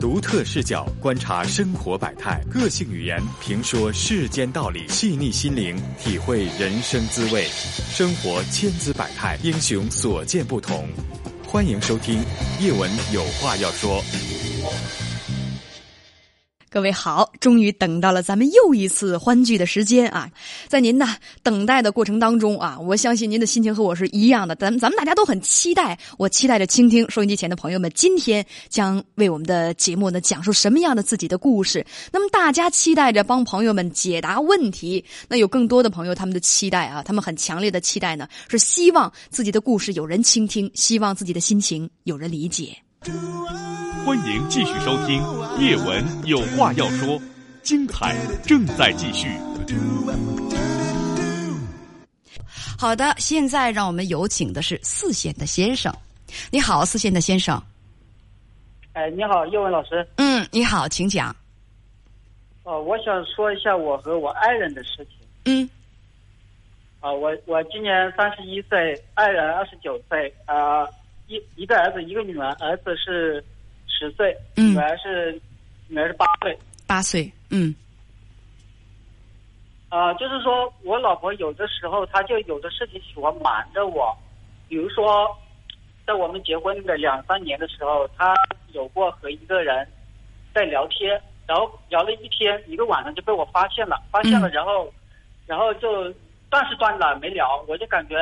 独特视角观察生活百态，个性语言评说世间道理，细腻心灵体会人生滋味。生活千姿百态，英雄所见不同。欢迎收听叶文有话要说。各位好，终于等到了咱们又一次欢聚的时间啊！在您呢等待的过程当中啊，我相信您的心情和我是一样的。咱咱们大家都很期待，我期待着倾听收音机前的朋友们今天将为我们的节目呢讲述什么样的自己的故事。那么大家期待着帮朋友们解答问题，那有更多的朋友他们的期待啊，他们很强烈的期待呢，是希望自己的故事有人倾听，希望自己的心情有人理解。欢迎继续收听《叶文有话要说》，精彩正在继续。好的，现在让我们有请的是四线的先生。你好，四线的先生。哎，你好，叶文老师。嗯，你好，请讲。哦，我想说一下我和我爱人的事情。嗯。啊，我我今年三十一岁，爱人二十九岁啊。一一个儿子，一个女儿，儿子是十岁，女儿是女儿是八岁，八岁，嗯。啊，就是说我老婆有的时候，她就有的事情喜欢瞒着我，比如说，在我们结婚的两三年的时候，她有过和一个人在聊天，然后聊了一天，一个晚上就被我发现了，发现了，然后，然后就断是断了，没聊，我就感觉。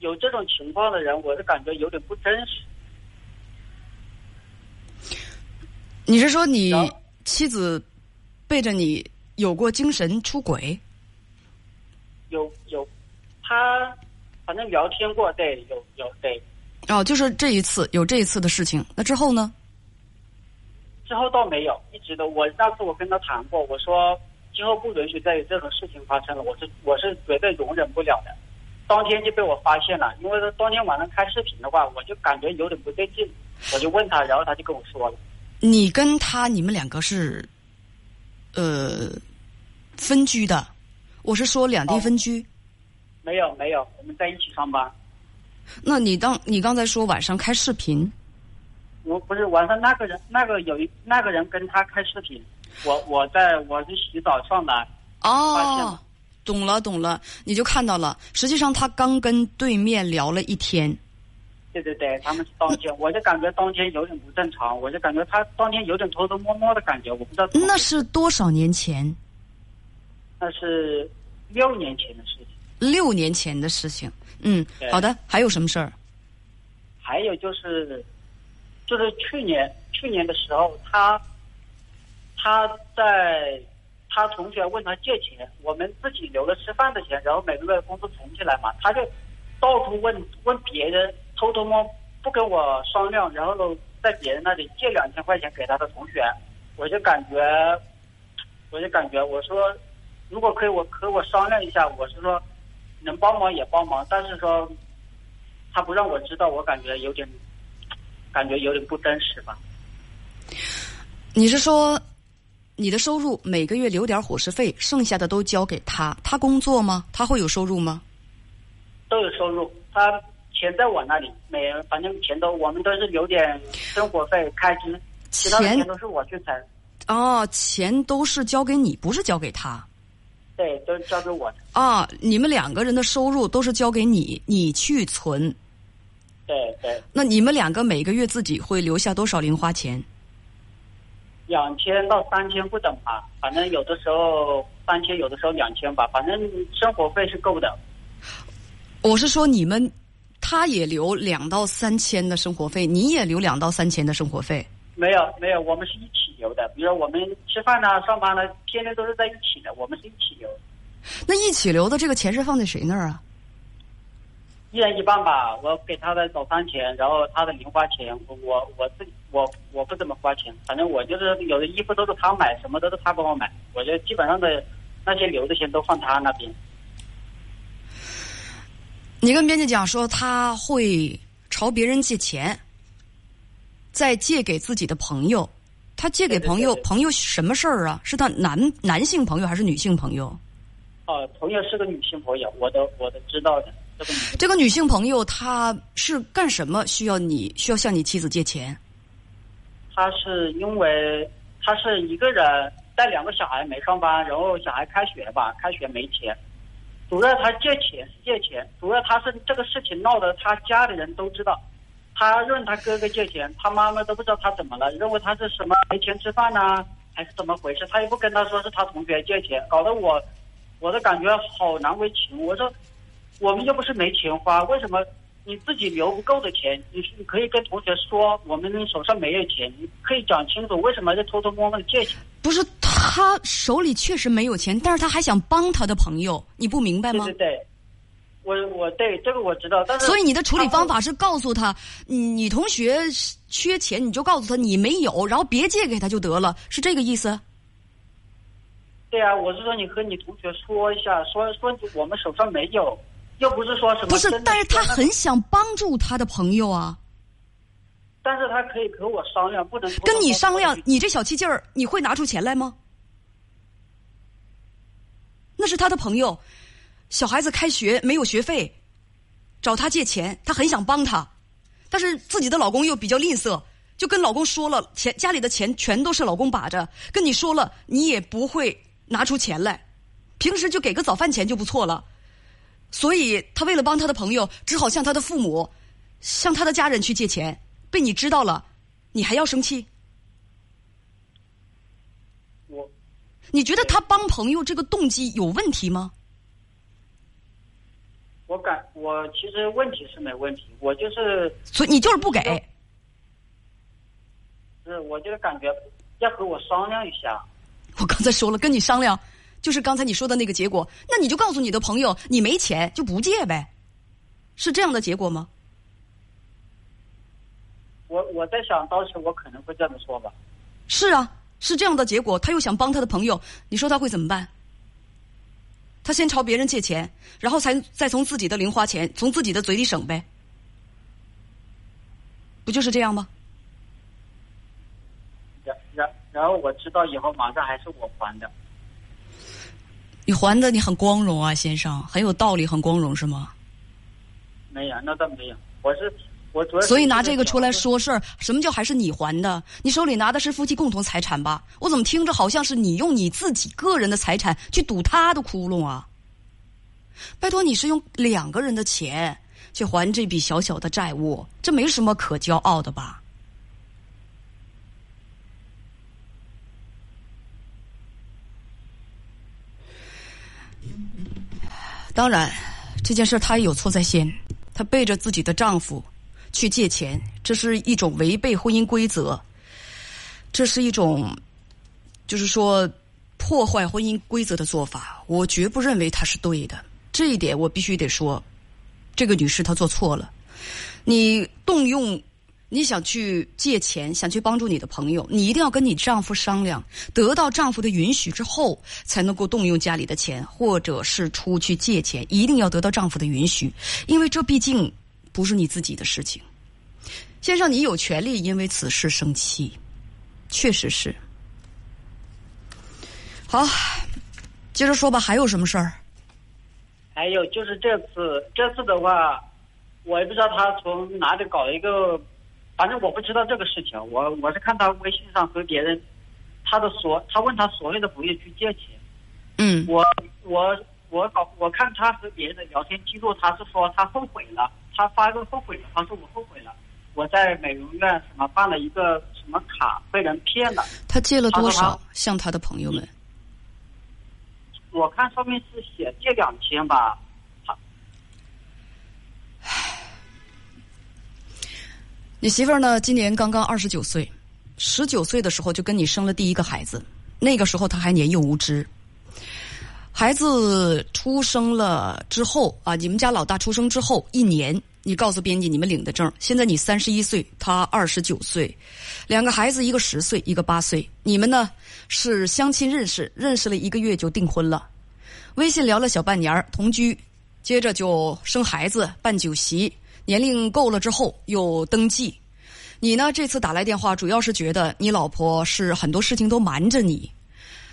有这种情况的人，我是感觉有点不真实。你是说你妻子背着你有过精神出轨？有有，他反正聊天过，对，有有对。哦，就是这一次有这一次的事情，那之后呢？之后倒没有，一直都我上次我跟他谈过，我说今后不允许再有这种事情发生了，我是我是绝对容忍不了的。当天就被我发现了，因为他当天晚上开视频的话，我就感觉有点不对劲，我就问他，然后他就跟我说了。你跟他，你们两个是，呃，分居的？我是说两地分居。没有没有，我们在一起上班。那你当你刚才说晚上开视频？我不是晚上那个人，那个有一那个人跟他开视频，我我在我是洗澡上来，发现了。懂了，懂了，你就看到了。实际上，他刚跟对面聊了一天。对对对，他们是当天，我就感觉当天有点不正常，我就感觉他当天有点偷偷摸摸的感觉，我不知道。那是多少年前？那是六年前的事情。六年前的事情，嗯，好的。还有什么事儿？还有就是，就是去年去年的时候，他他在。他同学问他借钱，我们自己留了吃饭的钱，然后每个月工资存起来嘛，他就到处问问别人，偷偷摸不跟我商量，然后在别人那里借两千块钱给他的同学，我就感觉，我就感觉我说，如果可以我和我商量一下，我是说能帮忙也帮忙，但是说他不让我知道，我感觉有点，感觉有点不真实吧。你是说？你的收入每个月留点伙食费，剩下的都交给他。他工作吗？他会有收入吗？都有收入，他钱在我那里，每反正钱都我们都是留点生活费开支，其他的钱都是我去存。哦，钱都是交给你，不是交给他。对，都是交给我的。啊，你们两个人的收入都是交给你，你去存。对对。那你们两个每个月自己会留下多少零花钱？两千到三千不等吧，反正有的时候三千，有的时候两千吧，反正生活费是够的。我是说，你们他也留两到三千的生活费，你也留两到三千的生活费？没有，没有，我们是一起留的。比如我们吃饭呢、上班呢，天天都是在一起的，我们是一起留。那一起留的这个钱是放在谁那儿啊？一人一半吧，我给他的早餐钱，然后他的零花钱，我我自己我我不怎么花钱，反正我就是有的衣服都是他买，什么都是他帮我买，我就基本上的那些留的钱都放他那边。你跟编辑讲说他会朝别人借钱，再借给自己的朋友，他借给朋友朋友什么事儿啊？是他男男性朋友还是女性朋友？哦，朋友是个女性朋友，我都我都知道的。这个女性朋友她是干什么？需要你需要向你妻子借钱？他是因为他是一个人带两个小孩没上班，然后小孩开学吧，开学没钱，主要他借钱是借钱，主要他是这个事情闹得他家里人都知道，他认他哥哥借钱，他妈妈都不知道他怎么了，认为他是什么没钱吃饭呐、还是怎么回事，他也不跟他说是他同学借钱，搞得我我都感觉好难为情。我说我们又不是没钱花，为什么你自己留不够的钱？你是你可以跟同学说，我们手上没有钱，你可以讲清楚为什么要偷偷摸摸的借钱。不是他手里确实没有钱，但是他还想帮他的朋友，你不明白吗对对？对，我我对这个我知道，但是所以你的处理方法法是告诉他，你你同学缺钱，你就告诉他你没有，然后别借给他就得了，是这个意思？对啊，我是说你和你同学说一下，说说我们手上没有，又不是说什么不是但是他很想帮助他的朋友啊，但是他可以和我商量，不能跟你商量，你这小气劲儿，你会拿出钱来吗？那是他的朋友，小孩子开学没有学费，找他借钱，他很想帮他，但是自己的老公又比较吝啬，就跟老公说了，钱家里的钱全都是老公把着，跟你说了，你也不会拿出钱来，平时就给个早饭钱就不错了，所以他为了帮他的朋友，只好向他的父母，向他的家人去借钱，被你知道了，你还要生气？我你觉得他帮朋友这个动机有问题吗？我感我其实问题是没问题，我就是所以你就是不给，是我就是感觉要和我商量一下。我刚才说了，跟你商量，就是刚才你说的那个结果。那你就告诉你的朋友，你没钱就不借呗，是这样的结果吗？我我在想，当时我可能会这么说吧。是啊，是这样的结果。他又想帮他的朋友，你说他会怎么办？他先朝别人借钱，然后才再从自己的零花钱，从自己的嘴里省呗，不就是这样吗？然然然后我知道以后马上还是我还的。你还的你很光荣啊，先生，很有道理，很光荣是吗？没有，那倒没有。我是我主要所以拿这个出来说事儿，什么叫还是你还的？你手里拿的是夫妻共同财产吧？我怎么听着好像是你用你自己个人的财产去堵他的窟窿啊？拜托，你是用两个人的钱去还这笔小小的债务，这没什么可骄傲的吧？当然，这件事她也有错在先，她背着自己的丈夫去借钱，这是一种违背婚姻规则，这是一种，就是说破坏婚姻规则的做法。我绝不认为她是对的，这一点我必须得说，这个女士她做错了。你动用，你想去借钱，想去帮助你的朋友，你一定要跟你丈夫商量，得到丈夫的允许之后，才能够动用家里的钱，或者是出去借钱，一定要得到丈夫的允许，因为这毕竟不是你自己的事情。先生，你有权利因为此事生气，确实是。好，接着说吧，还有什么事儿？还有就是这次，这次的话，我也不知道他从哪里搞了一个，反正我不知道这个事情。我我是看他微信上和别人，他的所他问他所有的朋友去借钱，嗯我我我搞我看他和别人的聊天记录，他是说他后悔了，他发个后悔的，他说我后悔了，我在美容院什么办了一个什么卡被人骗了，他借了多少？向他的朋友们？我看上面是写借两千吧，你媳妇儿呢？今年刚刚二十九岁，十九岁的时候就跟你生了第一个孩子，那个时候她还年幼无知。孩子出生了之后啊，你们家老大出生之后一年，你告诉编辑你们领的证。现在你三十一岁，他二十九岁，两个孩子一个十岁，一个八岁。你们呢是相亲认识，认识了一个月就订婚了，微信聊了小半年同居，接着就生孩子办酒席，年龄够了之后又登记。你呢这次打来电话，主要是觉得你老婆是很多事情都瞒着你，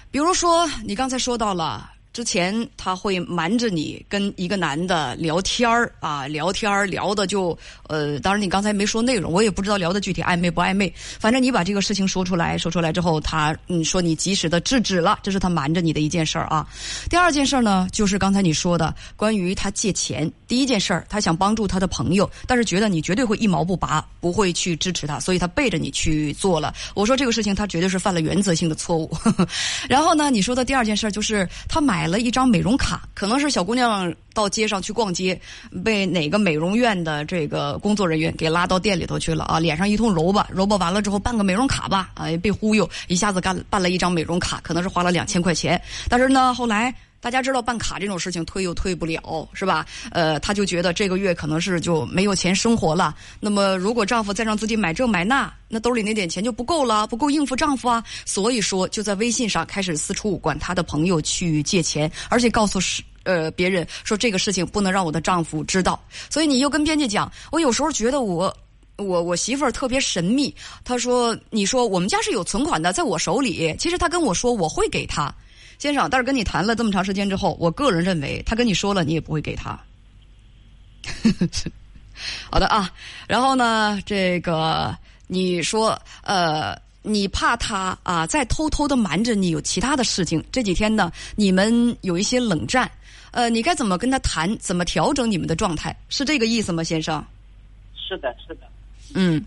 比如说你刚才说到了之前他会瞒着你跟一个男的聊天儿啊，聊天儿聊的就呃，当然你刚才没说内容，我也不知道聊的具体暧昧不暧昧。反正你把这个事情说出来，说出来之后，他嗯说你及时的制止了，这是他瞒着你的一件事儿啊。第二件事儿呢，就是刚才你说的关于他借钱。第一件事儿，他想帮助他的朋友，但是觉得你绝对会一毛不拔，不会去支持他，所以他背着你去做了。我说这个事情他绝对是犯了原则性的错误。然后呢，你说的第二件事就是他买。了一张美容卡，可能是小姑娘到街上去逛街，被哪个美容院的这个工作人员给拉到店里头去了啊！脸上一通揉吧，揉吧完了之后办个美容卡吧，啊，被忽悠，一下子干办了一张美容卡，可能是花了两千块钱，但是呢，后来。大家知道办卡这种事情退又退不了，是吧？呃，他就觉得这个月可能是就没有钱生活了。那么，如果丈夫再让自己买这买那，那兜里那点钱就不够了，不够应付丈夫啊。所以说，就在微信上开始四处管他的朋友去借钱，而且告诉是呃别人说这个事情不能让我的丈夫知道。所以你又跟编辑讲，我有时候觉得我我我媳妇儿特别神秘。她说，你说我们家是有存款的，在我手里。其实她跟我说我会给她。先生，但是跟你谈了这么长时间之后，我个人认为他跟你说了，你也不会给他。好的啊，然后呢，这个你说呃，你怕他啊，在偷偷的瞒着你有其他的事情。这几天呢，你们有一些冷战，呃，你该怎么跟他谈？怎么调整你们的状态？是这个意思吗，先生？是的，是的。嗯。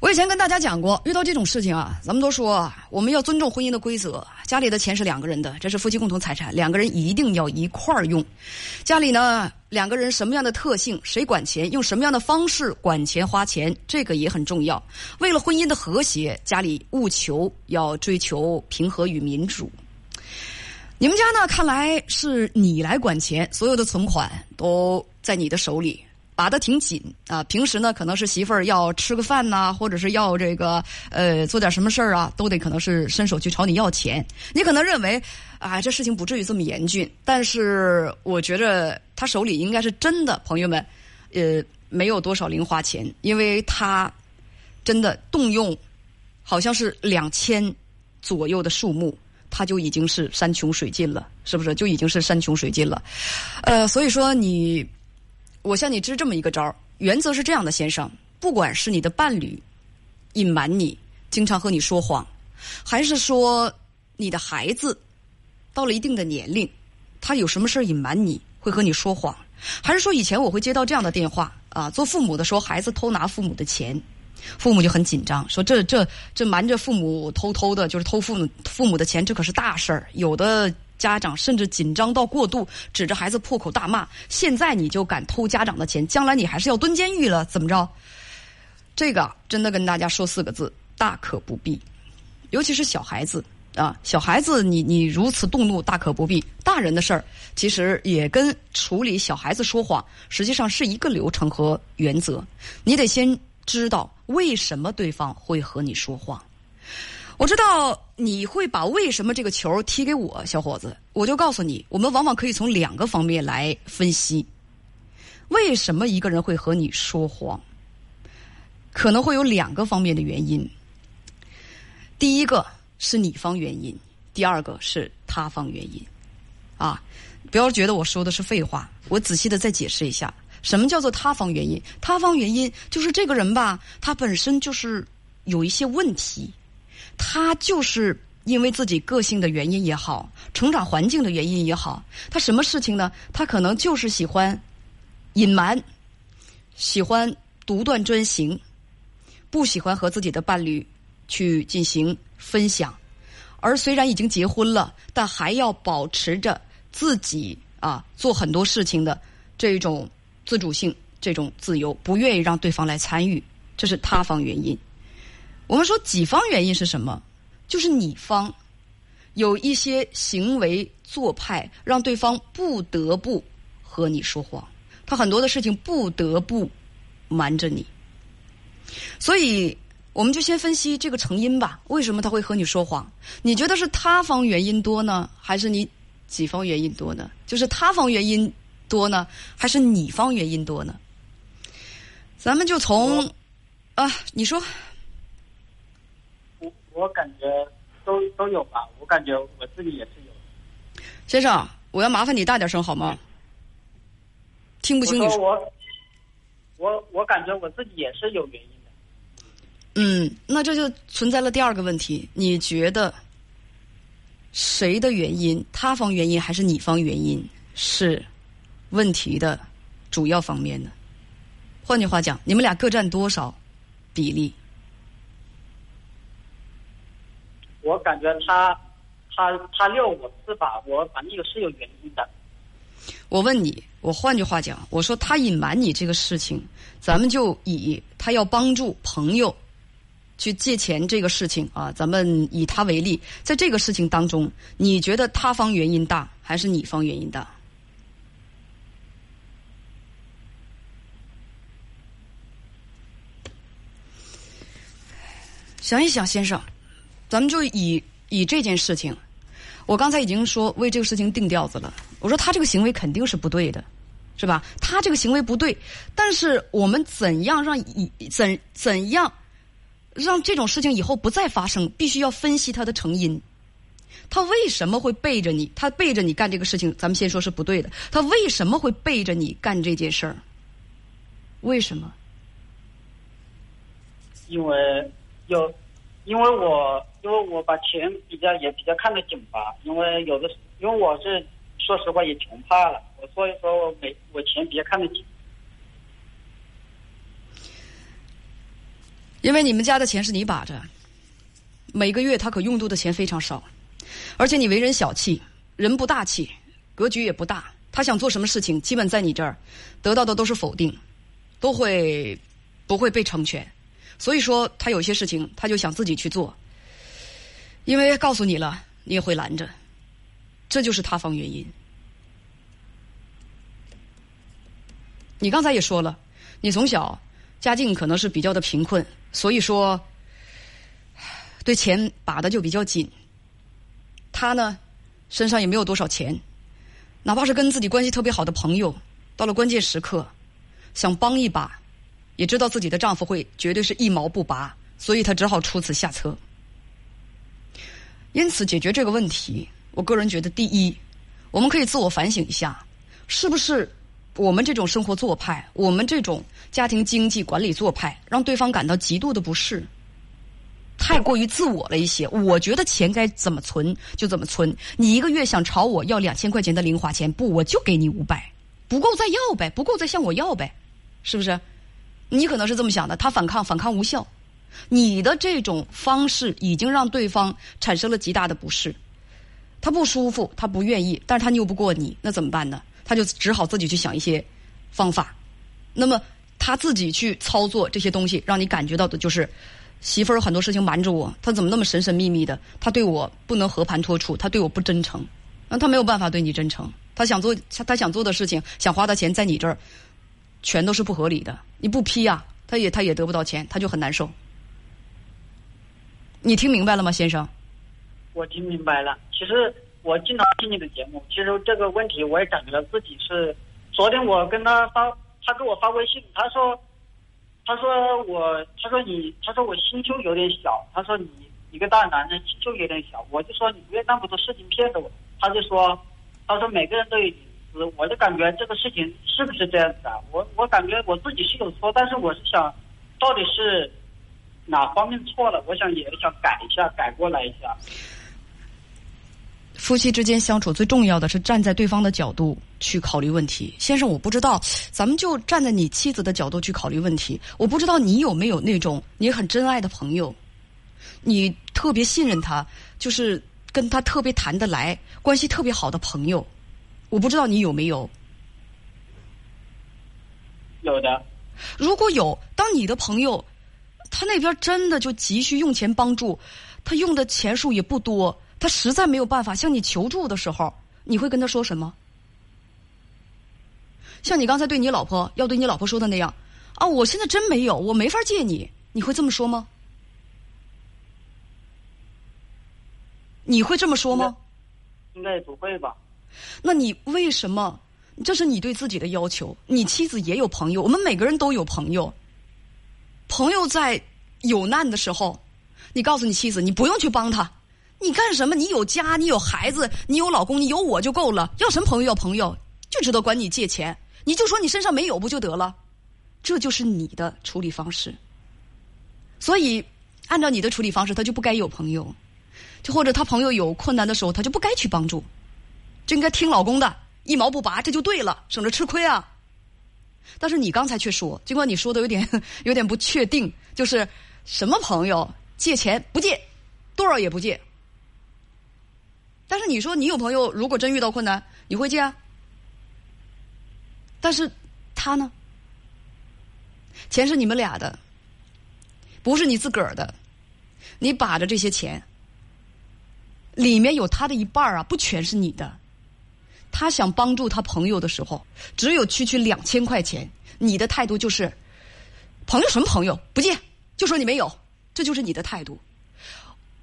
我以前跟大家讲过，遇到这种事情啊，咱们都说我们要尊重婚姻的规则。家里的钱是两个人的，这是夫妻共同财产，两个人一定要一块儿用。家里呢，两个人什么样的特性，谁管钱，用什么样的方式管钱花钱，这个也很重要。为了婚姻的和谐，家里务求要追求平和与民主。你们家呢，看来是你来管钱，所有的存款都在你的手里。把的挺紧啊！平时呢，可能是媳妇儿要吃个饭呐，或者是要这个呃做点什么事儿啊，都得可能是伸手去朝你要钱。你可能认为啊，这事情不至于这么严峻，但是我觉着他手里应该是真的，朋友们，呃，没有多少零花钱，因为他真的动用好像是两千左右的数目，他就已经是山穷水尽了，是不是？就已经是山穷水尽了。呃，所以说你。我向你支这么一个招儿，原则是这样的，先生，不管是你的伴侣隐瞒你，经常和你说谎，还是说你的孩子到了一定的年龄，他有什么事儿隐瞒你会和你说谎，还是说以前我会接到这样的电话啊，做父母的说孩子偷拿父母的钱，父母就很紧张，说这这这瞒着父母偷偷的，就是偷父母父母的钱，这可是大事儿，有的。家长甚至紧张到过度，指着孩子破口大骂。现在你就敢偷家长的钱，将来你还是要蹲监狱了，怎么着？这个真的跟大家说四个字：大可不必。尤其是小孩子啊，小孩子你你如此动怒，大可不必。大人的事儿其实也跟处理小孩子说谎，实际上是一个流程和原则。你得先知道为什么对方会和你说谎。我知道你会把为什么这个球踢给我，小伙子，我就告诉你，我们往往可以从两个方面来分析，为什么一个人会和你说谎，可能会有两个方面的原因。第一个是你方原因，第二个是他方原因。啊，不要觉得我说的是废话，我仔细的再解释一下，什么叫做他方原因？他方原因就是这个人吧，他本身就是有一些问题。他就是因为自己个性的原因也好，成长环境的原因也好，他什么事情呢？他可能就是喜欢隐瞒，喜欢独断专行，不喜欢和自己的伴侣去进行分享。而虽然已经结婚了，但还要保持着自己啊做很多事情的这种自主性、这种自由，不愿意让对方来参与，这是他方原因。我们说己方原因是什么？就是你方有一些行为做派，让对方不得不和你说谎，他很多的事情不得不瞒着你。所以，我们就先分析这个成因吧。为什么他会和你说谎？你觉得是他方原因多呢，还是你己方原因多呢？就是他方原因多呢，还是你方原因多呢？咱们就从啊，你说。我感觉都都有吧，我感觉我自己也是有。先生，我要麻烦你大点声好吗？听不清你我说我我我感觉我自己也是有原因的。嗯，那这就存在了第二个问题，你觉得谁的原因，他方原因还是你方原因是问题的主要方面呢？换句话讲，你们俩各占多少比例？我感觉他他他六我四吧，我反正有是有原因的。我问你，我换句话讲，我说他隐瞒你这个事情，咱们就以他要帮助朋友去借钱这个事情啊，咱们以他为例，在这个事情当中，你觉得他方原因大还是你方原因大？想一想，先生，咱们就以以这件事情，我刚才已经说为这个事情定调子了。我说他这个行为肯定是不对的，是吧？他这个行为不对，但是我们怎样让以怎怎样让这种事情以后不再发生？必须要分析他的成因。他为什么会背着你？他背着你干这个事情，咱们先说是不对的。他为什么会背着你干这件事儿？为什么？因为要，因为我因为我把钱比较也比较看得紧吧，因为有的因为我是说实话也穷怕了，我所以说我每我钱比较看得紧。因为你们家的钱是你把着，每个月他可用度的钱非常少，而且你为人小气，人不大气，格局也不大。他想做什么事情，基本在你这儿得到的都是否定，都会不会被成全。所以说，他有些事情他就想自己去做，因为告诉你了，你也会拦着，这就是塌方原因。你刚才也说了，你从小家境可能是比较的贫困，所以说对钱把的就比较紧。他呢，身上也没有多少钱，哪怕是跟自己关系特别好的朋友，到了关键时刻想帮一把，也知道自己的丈夫会绝对是一毛不拔，所以她只好出此下策。因此，解决这个问题，我个人觉得，第一，我们可以自我反省一下，是不是我们这种生活做派，我们这种家庭经济管理做派，让对方感到极度的不适，太过于自我了一些。我觉得钱该怎么存就怎么存，你一个月想朝我要两千块钱的零花钱，不，我就给你五百，不够再要呗，不够再向我要呗，是不是？你可能是这么想的，他反抗，反抗无效。你的这种方式已经让对方产生了极大的不适，他不舒服，他不愿意，但是他拗不过你，那怎么办呢？他就只好自己去想一些方法。那么他自己去操作这些东西，让你感觉到的就是媳妇儿有很多事情瞒着我，他怎么那么神神秘秘的？他对我不能和盘托出，他对我不真诚，那他没有办法对你真诚。他想做他想做的事情，想花的钱在你这儿，全都是不合理的。你不批呀、他也他也得不到钱，他就很难受。你听明白了吗，先生？我听明白了。其实我经常听你的节目，其实这个问题我也感觉到自己是。昨天我跟他发，他给我发微信，他说，他说我，他说你，他说我心胸有点小，他说你一个大男人心胸有点小，我就说你不要那么多事情骗着我。他就说，他说每个人都有我就感觉这个事情是不是这样子啊？我我感觉我自己是有错，但是我是想，到底是哪方面错了？我想也想改一下，改过来一下。夫妻之间相处最重要的是站在对方的角度去考虑问题。先生，我不知道，咱们就站在你妻子的角度去考虑问题。我不知道你有没有那种你很珍爱的朋友，你特别信任他，就是跟他特别谈得来、关系特别好的朋友。我不知道你有没有。有的，如果有，当你的朋友他那边真的就急需用钱帮助，他用的钱数也不多。他实在没有办法向你求助的时候，你会跟他说什么？像你刚才对你老婆要对你老婆说的那样啊，我现在真没有，我没法借你，你会这么说吗？你会这么说吗？应该也不会吧？那你为什么？这是你对自己的要求。你妻子也有朋友，我们每个人都有朋友。朋友在有难的时候，你告诉你妻子，你不用去帮他。你干什么？你有家，你有孩子，你有老公，你有我就够了。要什么朋友？要朋友就知道管你借钱，你就说你身上没有不就得了？这就是你的处理方式。所以，按照你的处理方式，他就不该有朋友，就或者他朋友有困难的时候，他就不该去帮助，就应该听老公的，一毛不拔，这就对了，省着吃亏啊。但是你刚才却说，尽管你说的有点 有点不确定，就是什么朋友借钱不借，多少也不借。但是你说你有朋友，如果真遇到困难，你会借啊？但是他呢？钱是你们俩的，不是你自个儿的。你把着这些钱，里面有他的一半啊，不全是你的。他想帮助他朋友的时候，只有区区两千块钱，你的态度就是朋友什么朋友不借，就说你没有，这就是你的态度。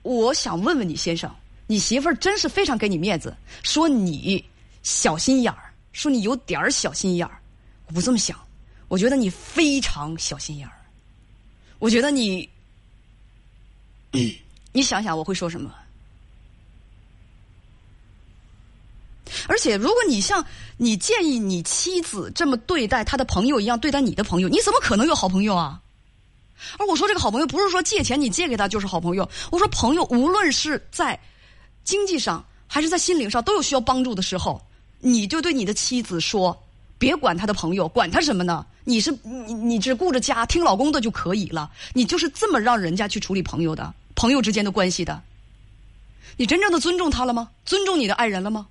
我想问问你先生。你媳妇儿真是非常给你面子，说你小心眼儿，说你有点儿小心眼儿。我不这么想，我觉得你非常小心眼儿。我觉得你，你想想我会说什么？而且，如果你像你建议你妻子这么对待他的朋友一样对待你的朋友，你怎么可能有好朋友啊？而我说这个好朋友不是说借钱你借给他就是好朋友，我说朋友无论是在。经济上还是在心灵上都有需要帮助的时候，你就对你的妻子说：“别管他的朋友，管他什么呢？你是你你只顾着家，听老公的就可以了。你就是这么让人家去处理朋友的，朋友之间的关系的。你真正的尊重他了吗？尊重你的爱人了吗？”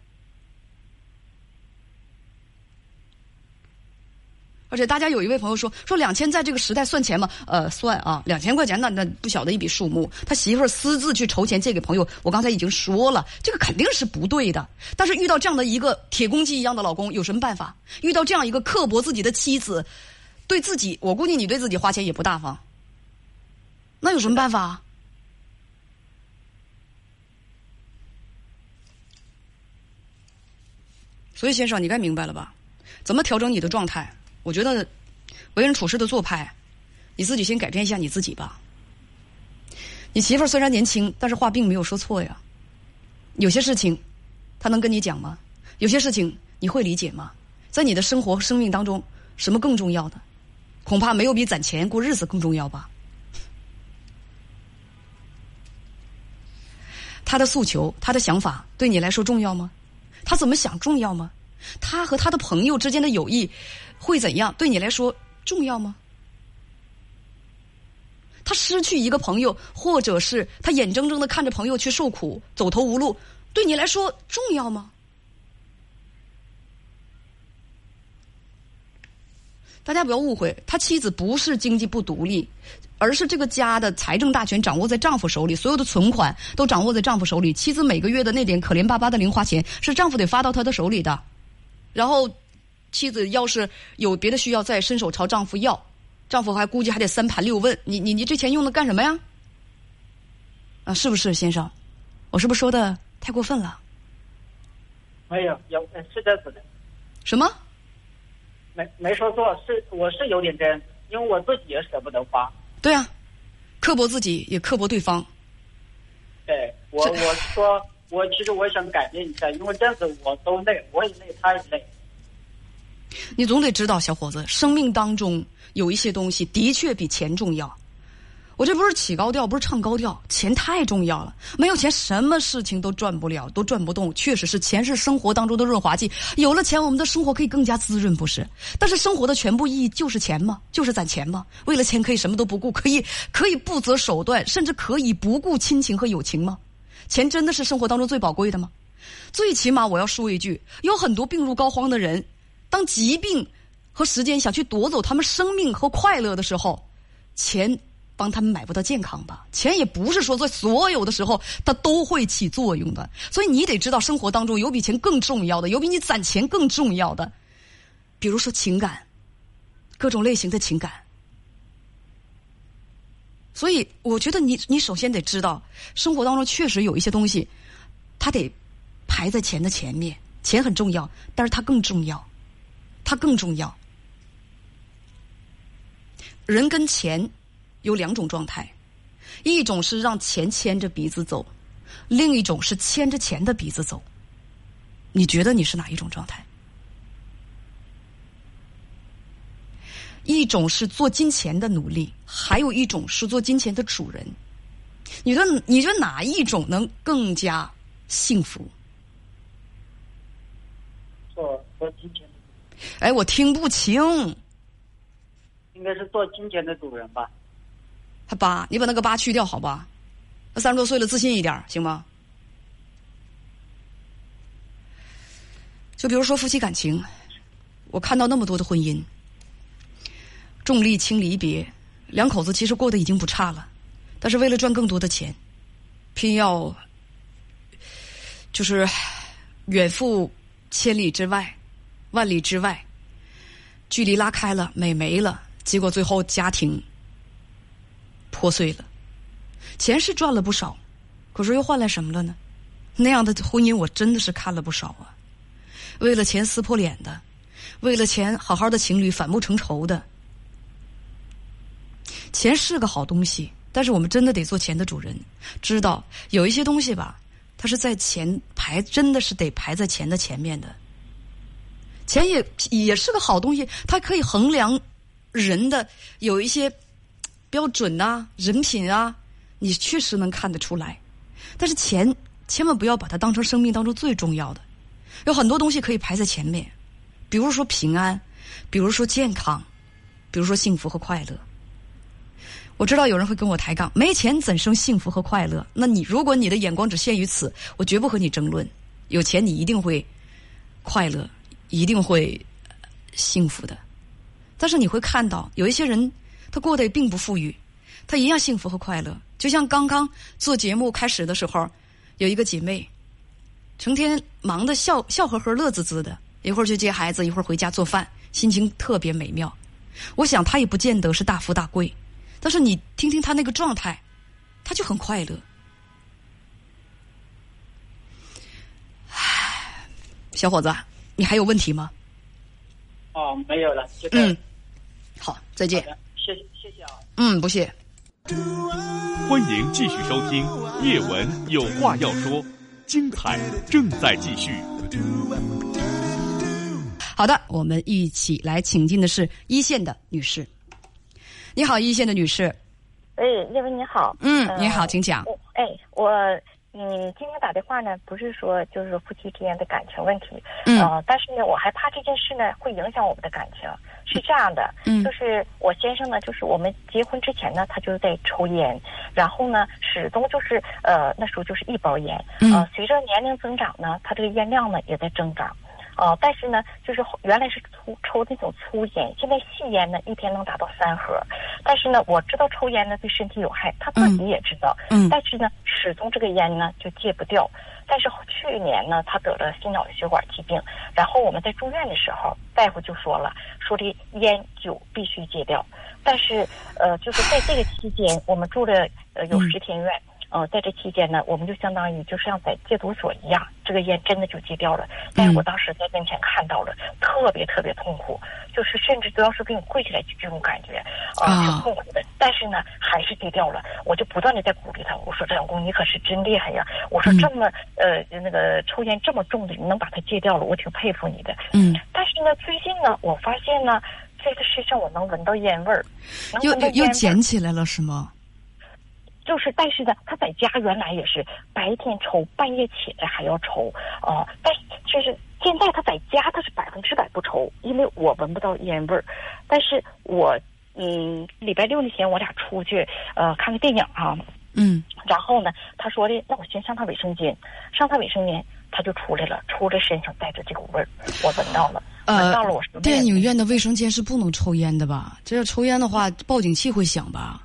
而且大家有一位朋友说说两千在这个时代算钱吗？呃，算啊，两千块钱那那不小的一笔数目。他媳妇儿私自去筹钱借给朋友，我刚才已经说了，这个肯定是不对的。但是遇到这样的一个铁公鸡一样的老公，有什么办法？遇到这样一个刻薄自己的妻子，对自己，我估计你对自己花钱也不大方。那有什么办法？所以先生，你该明白了吧？怎么调整你的状态？我觉得，为人处事的做派，你自己先改变一下你自己吧。你媳妇虽然年轻，但是话并没有说错呀。有些事情，她能跟你讲吗？有些事情你会理解吗？在你的生活、生命当中，什么更重要的？恐怕没有比攒钱过日子更重要吧。他的诉求、他的想法，对你来说重要吗？他怎么想重要吗？他和他的朋友之间的友谊。会怎样？对你来说重要吗？他失去一个朋友，或者是他眼睁睁的看着朋友去受苦、走投无路，对你来说重要吗？大家不要误会，他妻子不是经济不独立，而是这个家的财政大权掌握在丈夫手里，所有的存款都掌握在丈夫手里。妻子每个月的那点可怜巴巴的零花钱，是丈夫得发到她的手里的，然后。妻子要是有别的需要，再伸手朝丈夫要，丈夫还估计还得三盘六问。你你你这钱用的干什么呀？啊，是不是先生？我是不是说的太过分了？没有，有是这样子的。什么？没没说错，是我是有点这样子，因为我自己也舍不得花。对啊，刻薄自己也刻薄对方。对我我说我其实我想改变一下，因为这样子我都累，我也累，他也累。你总得知道，小伙子，生命当中有一些东西的确比钱重要。我这不是起高调，不是唱高调，钱太重要了。没有钱，什么事情都赚不了，都赚不动。确实是钱是生活当中的润滑剂，有了钱，我们的生活可以更加滋润，不是？但是生活的全部意义就是钱吗？就是攒钱吗？为了钱可以什么都不顾，可以可以不择手段，甚至可以不顾亲情和友情吗？钱真的是生活当中最宝贵的吗？最起码我要说一句，有很多病入膏肓的人。当疾病和时间想去夺走他们生命和快乐的时候，钱帮他们买不到健康吧？钱也不是说在所有的时候它都会起作用的。所以你得知道，生活当中有比钱更重要的，有比你攒钱更重要的。比如说情感，各种类型的情感。所以我觉得你你首先得知道，生活当中确实有一些东西，它得排在钱的前面。钱很重要，但是它更重要。它更重要。人跟钱有两种状态，一种是让钱牵着鼻子走，另一种是牵着钱的鼻子走。你觉得你是哪一种状态？一种是做金钱的努力，还有一种是做金钱的主人。你说，你说哪一种能更加幸福？做做金钱，哎，我听不清。应该是做金钱的主人吧？他八，你把那个八去掉，好吧？那三十多岁了，自信一点，行吗？就比如说夫妻感情，我看到那么多的婚姻。重利轻离别，两口子其实过得已经不差了，但是为了赚更多的钱，偏要就是远赴千里之外、万里之外，距离拉开了，美没了，结果最后家庭破碎了。钱是赚了不少，可是又换来什么了呢？那样的婚姻我真的是看了不少啊！为了钱撕破脸的，为了钱好好的情侣反目成仇的。钱是个好东西，但是我们真的得做钱的主人，知道有一些东西吧，它是在钱排，真的是得排在钱的前面的。钱也也是个好东西，它可以衡量人的有一些标准呐，人品啊，你确实能看得出来。但是钱千万不要把它当成生命当中最重要的，有很多东西可以排在前面，比如说平安，比如说健康，比如说幸福和快乐。我知道有人会跟我抬杠，没钱怎生幸福和快乐？那你如果你的眼光只限于此，我绝不和你争论。有钱你一定会快乐，一定会幸福的。但是你会看到有一些人，他过得也并不富裕，他一样幸福和快乐。就像刚刚做节目开始的时候，有一个姐妹，成天忙得笑笑呵呵、乐滋滋的，一会儿去接孩子，一会儿回家做饭，心情特别美妙。我想她也不见得是大富大贵。但是你听听他那个状态，他就很快乐。唉，小伙子，你还有问题吗？哦，没有了。嗯，好，再见。谢谢谢谢啊。嗯，不谢。欢迎继续收听《叶文有话要说》，精彩正在继续。好的，我们一起来请进的是一线的女士。你好，一线的女士。哎，叶文你好。嗯，你好，请讲。哎，我嗯，今天打电话呢，不是说就是夫妻之间的感情问题，嗯，但是呢，我还怕这件事呢会影响我们的感情。是这样的，嗯，就是我先生呢，就是我们结婚之前呢，他就在抽烟，然后呢，始终就是呃，那时候就是一包烟，嗯，随着年龄增长呢，他这个烟量呢也在增长。哦，但是呢，就是原来是抽抽那种粗烟，现在细烟呢，一天能达到三盒。但是呢，我知道抽烟呢对身体有害，他自己也知道。嗯。但是呢，始终这个烟呢就戒不掉。但是去年呢，他得了心脑血管疾病，然后我们在住院的时候，大夫就说了，说这烟酒必须戒掉。但是呃，就是在这个期间，我们住了呃有十天院。呃，在这期间呢，我们就相当于就像在戒毒所一样，这个烟真的就戒掉了。但是我当时在跟前看到了，特别特别痛苦，就是甚至都要是给你跪起来这种感觉，啊，挺痛苦的。但是呢，还是戒掉了。我就不断的在鼓励他，我说：“老公，你可是真厉害呀！”我说：“这么呃那个抽烟这么重的，你能把它戒掉了，我挺佩服你的。”嗯。但是呢，最近呢，我发现呢，在他身上我能闻到烟味儿，又又捡起来了是吗？就是，但是呢，他在家原来也是白天抽，半夜起来还要抽，哦，但就是现在他在家他是百分之百不抽，因为我闻不到烟味儿。但是我嗯，礼拜六那天我俩出去呃看个电影啊，嗯，然后呢，他说的那我先上趟卫生间，上趟卫生间他就出来了，出来身上带着这股味儿，我闻到了，闻到了，我说电影院的卫生间是不能抽烟的吧？这要抽烟的话，报警器会响吧？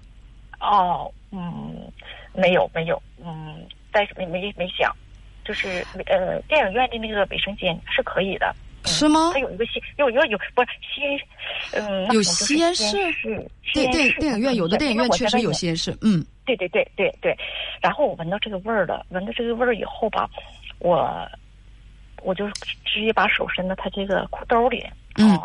哦。嗯，没有没有，嗯，但是没没没想，就是呃，电影院的那个卫生间是可以的，是吗？它有一个吸，有有有，不是吸烟，嗯，有吸烟室，电电电影院有的电影院确实有吸烟室，嗯，对对对对对，然后我闻到这个味儿了，闻到这个味儿以后吧，我我就直接把手伸到他这个裤兜里，嗯，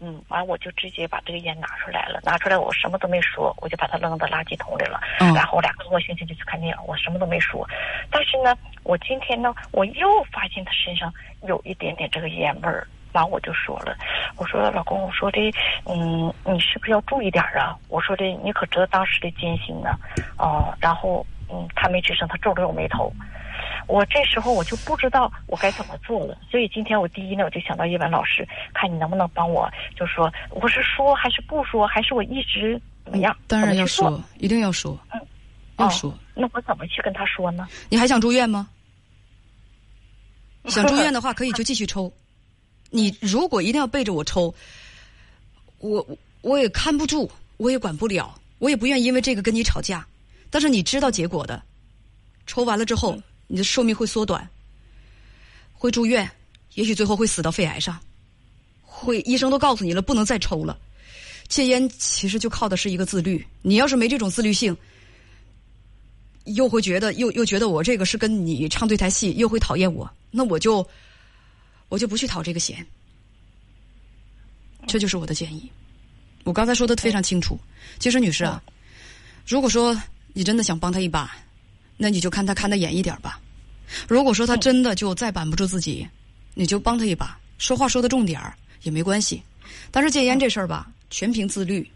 嗯，完我就直接把这个烟拿出来了，拿出来我什么都没说，我就把它扔到垃圾桶里了。嗯然后两个多星期就去看电影，我什么都没说。但是呢，我今天呢，我又发现他身上有一点点这个烟味儿。完我就说了，我说老公，我说的，嗯，你是不是要注意点儿啊？我说的，你可知道当时的艰辛呢？哦、然后嗯，他没吱声，他皱了皱眉头。我这时候我就不知道我该怎么做了，所以今天我第一呢，我就想到叶文老师，看你能不能帮我，就说我是说还是不说，还是我一直怎么样？嗯当然要说，一定要说，嗯要说。那我怎么去跟他说呢？你还想住院吗？想住院的话，可以就继续抽。你如果一定要背着我抽，我我也看不住，我也管不了，我也不愿意因为这个跟你吵架。但是你知道结果的，抽完了之后，你的寿命会缩短，会住院，也许最后会死到肺癌上，会医生都告诉你了，不能再抽了。戒烟其实就靠的是一个自律，你要是没这种自律性，又会觉得又又觉得我这个是跟你唱对台戏，又会讨厌我，那我就我就不去讨这个嫌。这就是我的建议。我刚才说的非常清楚。其实女士啊，如果说你真的想帮他一把，那你就看他看得严一点吧。如果说他真的就再板不住自己，你就帮他一把，说话说的重点儿也没关系。但是戒烟这事儿吧，全凭自律。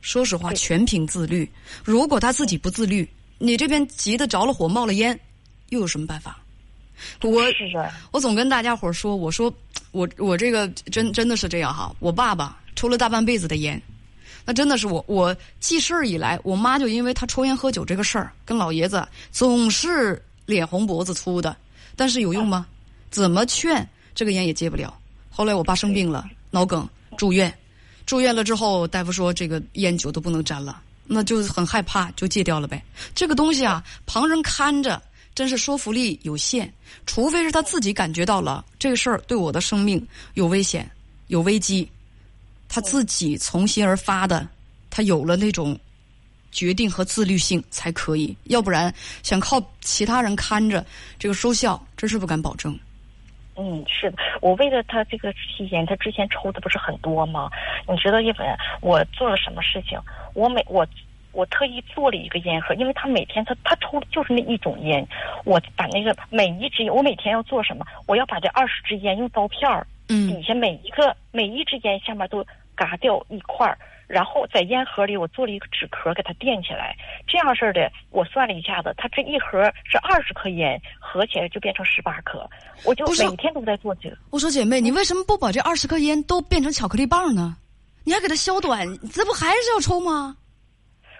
说实话，全凭自律。如果他自己不自律，你这边急得着了火，冒了烟，又有什么办法？我是啊，我总跟大家伙儿说，我说我我这个真真的是这样哈。我爸爸抽了大半辈子的烟，那真的是我我记事儿以来，我妈就因为他抽烟喝酒这个事儿，跟老爷子总是脸红脖子粗的。但是有用吗？怎么劝这个烟也戒不了。后来我爸生病了，脑梗住院，住院了之后，大夫说这个烟酒都不能沾了，那就很害怕，就戒掉了呗。这个东西啊，旁人看着真是说服力有限，除非是他自己感觉到了这个事儿对我的生命有危险、有危机，他自己从心而发的，他有了那种决定和自律性才可以，要不然想靠其他人看着这个收效，真是不敢保证。嗯，是的，我为了他这个吸烟，他之前抽的不是很多吗？你知道叶文，我做了什么事情？我每我我特意做了一个烟盒，因为他每天他他抽的就是那一种烟，我把那个每一支烟，我每天要做什么？我要把这二十支烟用刀片儿嗯底下每一个每一支烟下面都嘎掉一块儿，然后在烟盒里我做了一个纸壳给它垫起来，这样式儿的，我算了一下子，它这一盒是二十颗烟，合起来就变成十八颗，我就每天都在做这个。我说姐妹，你为什么不把这二十颗烟都变成巧克力棒呢？你还给它削短，这不还是要抽吗？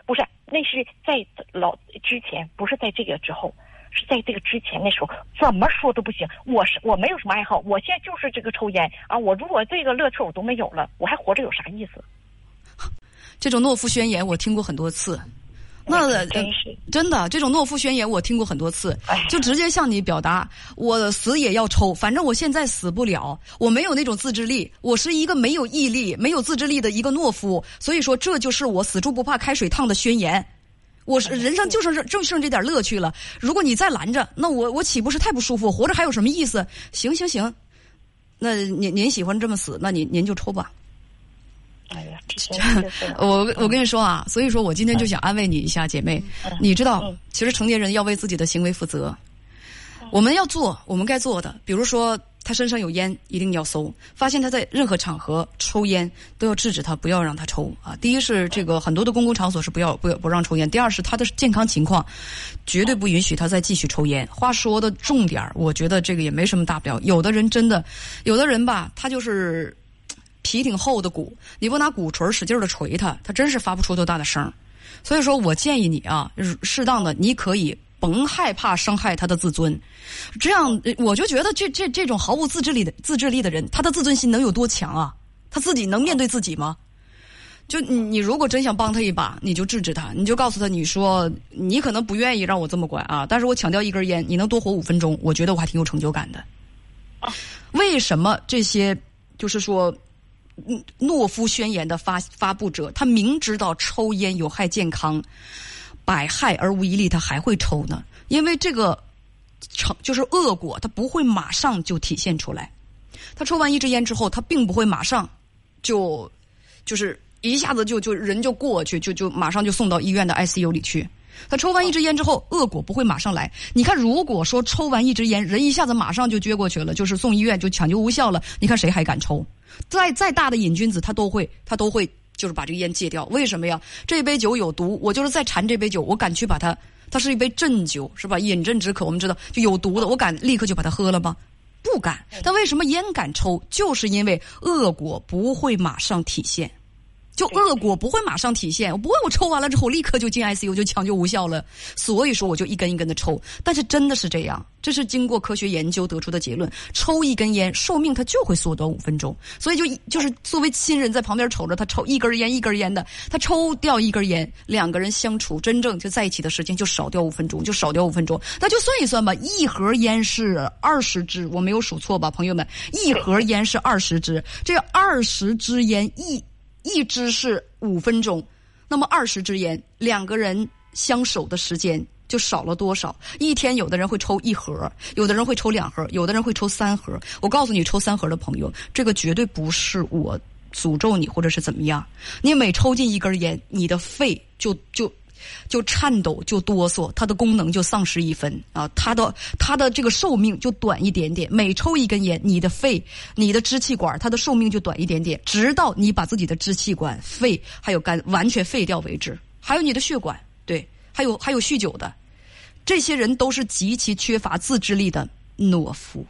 不是，那是在老之前，不是在这个之后，是在这个之前。那时候怎么说都不行。我是我没有什么爱好，我现在就是这个抽烟啊。我如果这个乐趣我都没有了，我还活着有啥意思？这种懦夫宣言我听过很多次，那呃真是真的这种懦夫宣言我听过很多次哎，就直接向你表达我死也要抽，反正我现在死不了，我没有那种自制力，我是一个没有毅力、没有自制力的一个懦夫，所以说这就是我死猪不怕开水烫的宣言。我是人生就剩这就剩这点乐趣了。如果你再拦着，那我我岂不是太不舒服？活着还有什么意思？行行行，那您您喜欢这么死，那您您就抽吧。哎呀，这我我跟你说啊，所以说我今天就想安慰你一下，姐妹，你知道嗯，其实成年人要为自己的行为负责，我们要做我们该做的，比如说他身上有烟，一定要搜；发现他在任何场合抽烟，都要制止他，不要让他抽啊。第一是这个很多的公共场所是不要不要不让抽烟；第二是他的健康情况，绝对不允许他再继续抽烟。话说的重点儿，我觉得这个也没什么大不了。有的人真的，有的人吧，他就是。皮挺厚的鼓，你不拿鼓槌使劲的捶它，它真是发不出多大的声儿。所以说我建议你啊，适当的你可以甭害怕伤害他的自尊，这样呃我就觉得这这这种毫无自制力的自制力的人，他的自尊心能有多强啊？他自己能面对自己吗？就你你如果真想帮他一把，你就制止他，你就告诉他，你说你可能不愿意让我这么管啊，但是我抢掉一根烟，你能多活五分钟，我觉得我还挺有成就感的。为什么这些就是说？嗯，懦夫宣言的发发布者，他明知道抽烟有害健康，百害而无一利，他还会抽呢？因为这个成就是恶果，他不会马上就体现出来。他抽完一支烟之后，他并不会马上就就是一下子就就人就过去，就就马上就送到医院的 ICU 里去。他抽完一支烟之后，恶果不会马上来。你看，如果说抽完一支烟，人一下子马上就撅过去了，就是送医院就抢救无效了。你看谁还敢抽？再再大的瘾君子，他都会他都会就是把这个烟戒掉。为什么呀？这杯酒有毒，我就是再馋这杯酒，我敢去把它，它是一杯鸩酒，是吧？饮鸩止渴，我们知道就有毒的，我敢立刻就把它喝了吗？不敢。但为什么烟敢抽？就是因为恶果不会马上体现。就恶果不会马上体现，我不会我抽完了之后立刻就进 ICU 就抢救无效了，所以说我就一根一根的抽。但是真的是这样，这是经过科学研究得出的结论。抽一根烟寿命它就会缩短五分钟，所以就就是作为亲人在旁边瞅着他抽一根烟一根烟的，他抽掉一根烟，两个人相处真正就在一起的时间就少掉五分钟，就少掉五分钟。那就算一算吧，一盒烟是二十支，我没有数错吧，朋友们？一盒烟是二十支，这二十支烟一。一支是五分钟，那么二十支烟，两个人相守的时间就少了多少？一天有的人会抽一盒，有的人会抽两盒，有的人会抽三盒。我告诉你，抽三盒的朋友，这个绝对不是我诅咒你或者是怎么样。你每抽进一根烟，你的肺就就。就颤抖，就哆嗦，它的功能就丧失一分啊！它的它的这个寿命就短一点点。每抽一根烟，你的肺、你的支气管，它的寿命就短一点点，直到你把自己的支气管、肺还有肝完全废掉为止。还有你的血管，对，还有还有酗酒的，这些人都是极其缺乏自制力的懦夫。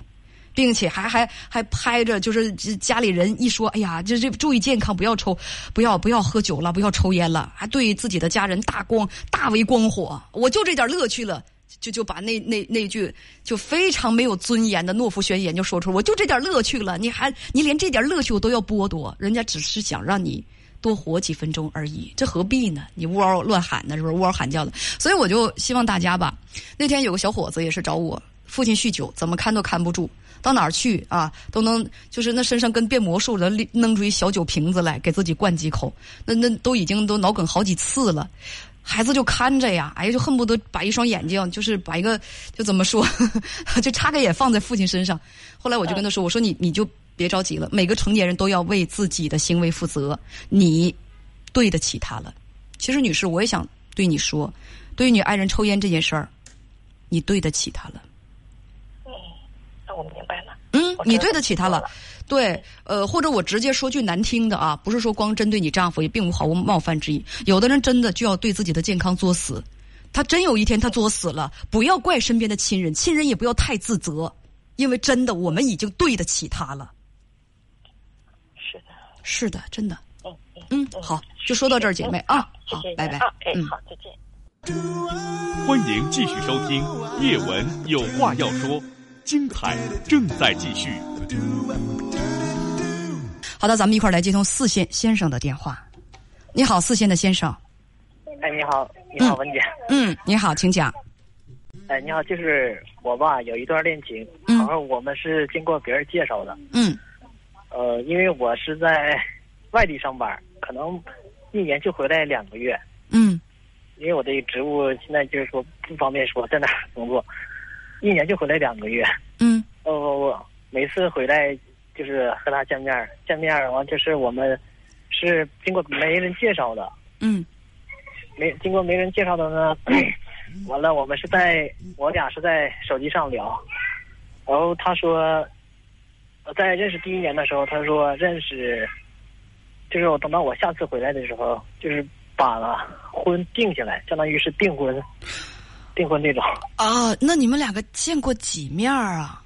并且还还还拍着，就是家里人一说，哎呀，这这注意健康，不要抽，不要不要喝酒了，不要抽烟了，还对自己的家人大光大为光火，我就这点乐趣了，就就把那那那句就非常没有尊严的懦夫宣言就说出，我就这点乐趣了，你还你连这点乐趣我都要剥夺，人家只是想让你多活几分钟而已，这何必呢？你呜嗷乱喊的，是不是呜嗷喊叫的？所以我就希望大家吧，那天有个小伙子也是找我，父亲酗酒，怎么看都看不住。到哪儿去啊？都能就是那身上跟变魔术的，弄出一小酒瓶子来，给自己灌几口。那那都已经都脑梗好几次了，孩子就看着呀，哎呀，就恨不得把一双眼睛，就是把一个就怎么说，就插个眼放在父亲身上。后来我就跟他说：“我说你你就别着急了，每个成年人都要为自己的行为负责，你对得起他了。其实女士，我也想对你说，对于你爱人抽烟这件事儿，你对得起他了。”我明白了，嗯，你对得起他了，对，呃，或者我直接说句难听的啊，不是说光针对你丈夫，也并无毫无冒犯之意。有的人真的就要对自己的健康作死，他真有一天他作死了，不要怪身边的亲人，亲人也不要太自责，因为真的我们已经对得起他了。是的，是的，真的，嗯嗯，好，就说到这儿，姐妹。啊，好，拜拜，嗯，好，再见。欢迎继续收听《叶文有话要说》。精彩正在继续。好的，咱们一块儿来接通四线先生的电话。你好，四线的先生。哎，你好，你好，文姐。嗯，你好，请讲。哎，你好，就是我吧，有一段恋情，然后我们是经过别人介绍的。嗯。呃，因为我是在外地上班，可能一年就回来两个月。嗯。因为我的职务现在就是说不方便说在哪工作。一年就回来两个月，嗯，哦，每次回来就是和他见面，见面完就是我们是经过媒人介绍的，嗯，没经过媒人介绍的呢，完了我们是在我俩是在手机上聊，然后他说，在认识第一年的时候，他说认识，就是我等到我下次回来的时候，就是把婚定下来，相当于是订婚。订婚那种啊？那你们两个见过几面啊？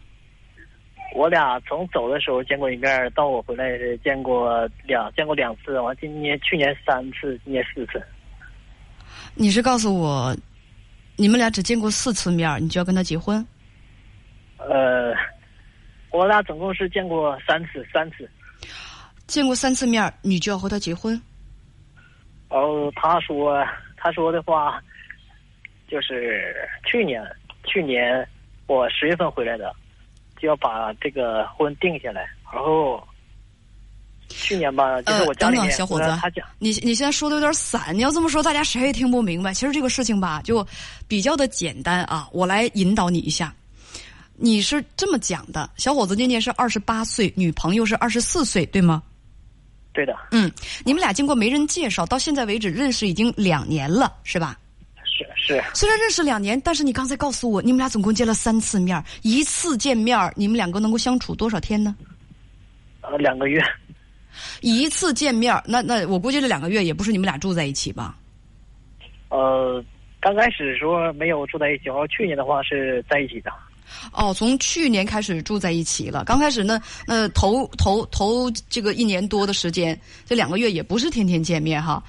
我俩从走的时候见过一面，到我回来是见过两见过两次。完，今年去年三次，今年四次。你是告诉我，你们俩只见过四次面，你就要跟他结婚？呃，我俩总共是见过三次，三次。见过三次面，你就要和他结婚？哦，他说，他说的话。就是去年，去年我十月份回来的，就要把这个婚定下来。然后去年吧，就是我家里面，小伙子，他讲你你现在说的有点散，你要这么说，大家谁也听不明白。其实这个事情吧，就比较的简单啊。我来引导你一下，你是这么讲的：小伙子今年是二十八岁，女朋友是二十四岁，对吗？对的，嗯，你们俩经过媒人介绍，到现在为止认识已经两年了，是吧？是是，虽然认识两年，但是你刚才告诉我，你们俩总共见了三次面，一次见面，你们两个能够相处多少天呢？呃，两个月，一次见面，那那我估计这两个月也不是你们俩住在一起吧？呃，刚开始说没有住在一起，然后去年的话是在一起的。哦，从去年开始住在一起了。刚开始呢，呃，头头头这个一年多的时间，这两个月也不是天天见面哈。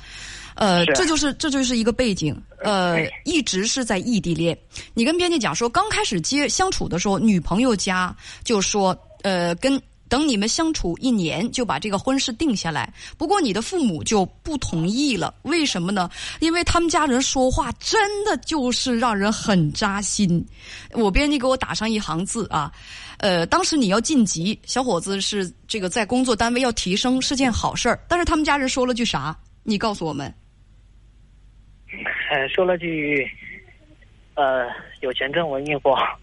呃，这就是这就是一个背景，呃，一直是在异地恋。你跟编辑讲说，刚开始接相处的时候，女朋友家就说，呃，跟等你们相处一年就把这个婚事定下来。不过你的父母就不同意了，为什么呢？因为他们家人说话真的就是让人很扎心。我编辑给我打上一行字啊，呃，当时你要晋级，小伙子是这个在工作单位要提升是件好事儿，但是他们家人说了句啥？你告诉我们。呃，说了句，呃，有钱挣文明花。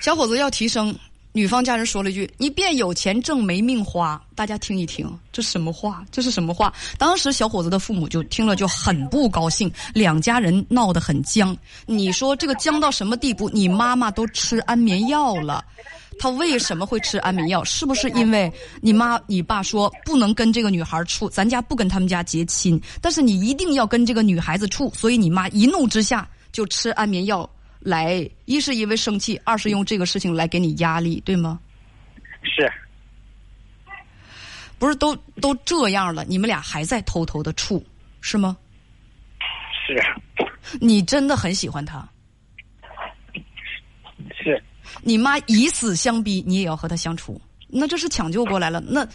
小伙子要提升，女方家人说了一句：“你变有钱挣没命花。”大家听一听，这什么话？这是什么话？当时小伙子的父母就听了就很不高兴，两家人闹得很僵。你说这个僵到什么地步？你妈妈都吃安眠药了，她为什么会吃安眠药？是不是因为你妈你爸说不能跟这个女孩处，咱家不跟他们家结亲，但是你一定要跟这个女孩子处，所以你妈一怒之下就吃安眠药。来，一是因为生气，二是用这个事情来给你压力，对吗？是，不是都都这样了，你们俩还在偷偷的处，是吗？是，你真的很喜欢他，是，你妈以死相逼，你也要和她相处，那这是抢救过来了，那，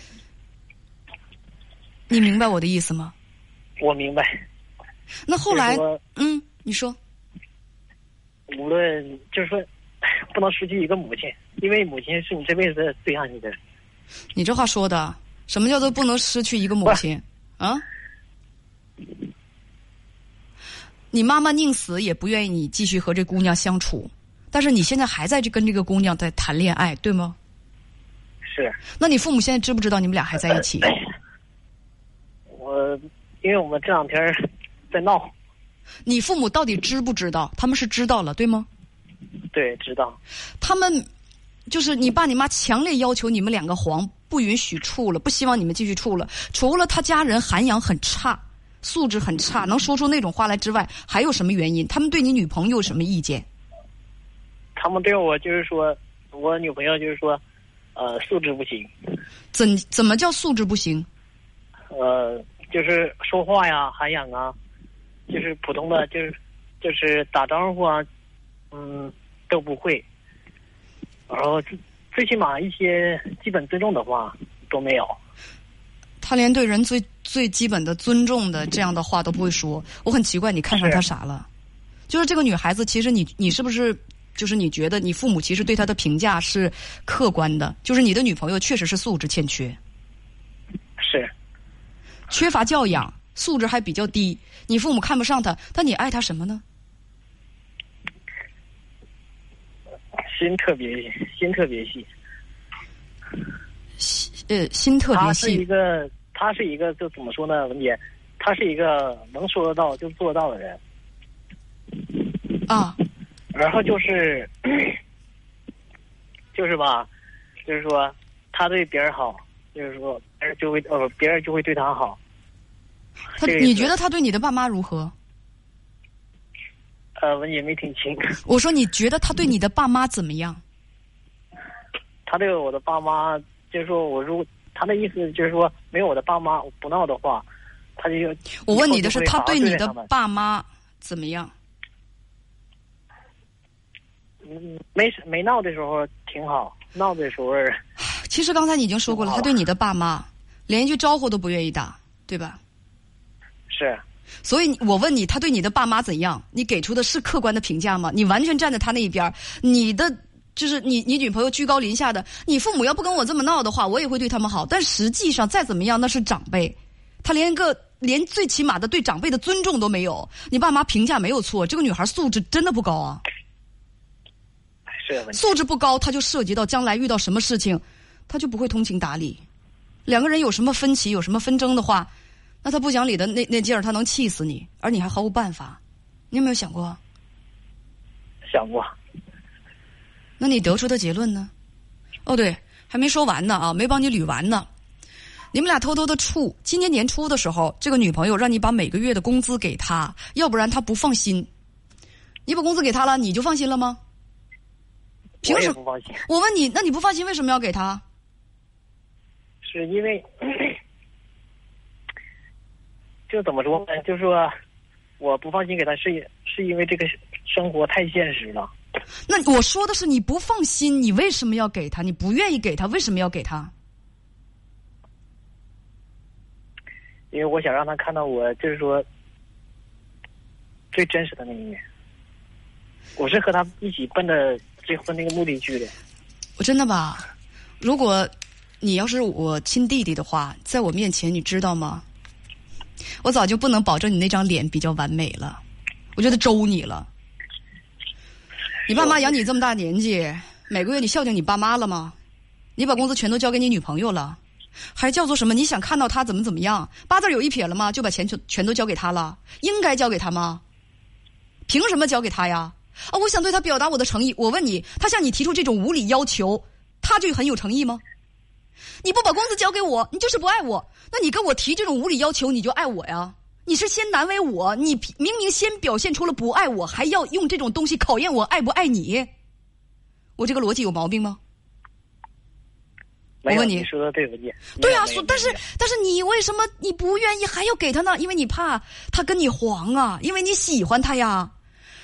你明白我的意思吗？我明白。那后来嗯，你说，无论就是说，不能失去一个母亲，因为母亲是你这辈子最爱你的人。你这话说的，什么叫做不能失去一个母亲啊？你妈妈宁死也不愿意你继续和这姑娘相处，但是你现在还在这跟这个姑娘在谈恋爱，对吗？是那你父母现在知不知道你们俩还在一起？我，因为我们这两天在闹，你父母到底知不知道？他们是知道了，对吗？对，知道。他们就是你爸你妈强烈要求你们两个黄，不允许处了，不希望你们继续处了。除了他家人涵养很差，素质很差，能说出那种话来之外，还有什么原因？他们对你女朋友有什么意见？他们对我就是说，我女朋友就是说，呃，素质不行，怎怎么叫素质不行？呃，就是说话呀、涵养啊，就是普通的，就是就是打招呼啊，嗯，都不会。然后最最起码一些基本尊重的话都没有。他连对人最最基本的尊重的这样的话都不会说，我很奇怪，你看上他啥了？就是这个女孩子，其实你你是不是就是你觉得你父母其实对他的评价是客观的？就是你的女朋友确实是素质欠缺，是缺乏教养，素质还比较低，你父母看不上他，但你爱他什么呢？心特别心特别细，心呃，心特别他是一，个他是一个就怎么说呢，文姐，他是一个能说得到就做得到的人。啊，然后就是，就是吧，就是说他对别人好，就是说别人就会呃别人就会对他好。他你觉得他对你的爸妈如何？呃，文姐没听清，我说你觉得他对你的爸妈怎么样？他对我的爸妈就是说我如果他的意思就是说没有我的爸妈不闹的话，他就我问你的是以后就会好好对你的爸妈怎么样？嗯没没闹的时候挺好，闹的时候 其实刚才你已经说过了，他对你的爸妈连一句招呼都不愿意打，对吧？是所以我问你，他对你的爸妈怎样？你给出的是客观的评价吗？你完全站在他那一边，你的就是你你女朋友居高临下的，你父母要不跟我这么闹的话，我也会对他们好。但实际上再怎么样，那是长辈，他连个连最起码的对长辈的尊重都没有。你爸妈评价没有错，这个女孩素质真的不高啊。素质不高，他就涉及到将来遇到什么事情，他就不会通情达理。两个人有什么分歧，有什么纷争的话，那他不讲理的那那劲儿，他能气死你，而你还毫无办法。你有没有想过？想过。那你得出的结论呢？哦，对，还没说完呢啊，没帮你捋完呢。你们俩偷偷的处，今年年初的时候，这个女朋友让你把每个月的工资给她，要不然她不放心。你把工资给她了，你就放心了吗？凭什么不放心？我问你，那你不放心，为什么要给他？是因为，就怎么说呢？就是说，我不放心给他，是是因为这个生活太现实了。那我说的是你不放心，你为什么要给他？你不愿意给他，为什么要给他？因为我想让他看到我，就是说最真实的那一面。我是和他一起奔着结婚那个目的去的。我真的吧？如果你要是我亲弟弟的话，在我面前，你知道吗？我早就不能保证你那张脸比较完美了，我觉得周你了。你爸妈养你这么大年纪，每个月你孝敬你爸妈了吗？你把工资全都交给你女朋友了，还叫做什么？你想看到他怎么怎么样？八字有一撇了吗？就把钱全全都交给他了？应该交给他吗？凭什么交给他呀？啊！我想对他表达我的诚意。我问你，他向你提出这种无理要求，他就很有诚意吗？你不把工资交给我，你就是不爱我。那你跟我提这种无理要求，你就爱我呀？你是先难为我，你明明先表现出了不爱我，还要用这种东西考验我爱不爱你？我这个逻辑有毛病吗？我问你，说的对不对？对啊，但是但是你为什么你不愿意还要给他呢？因为你怕他跟你黄啊，因为你喜欢他呀，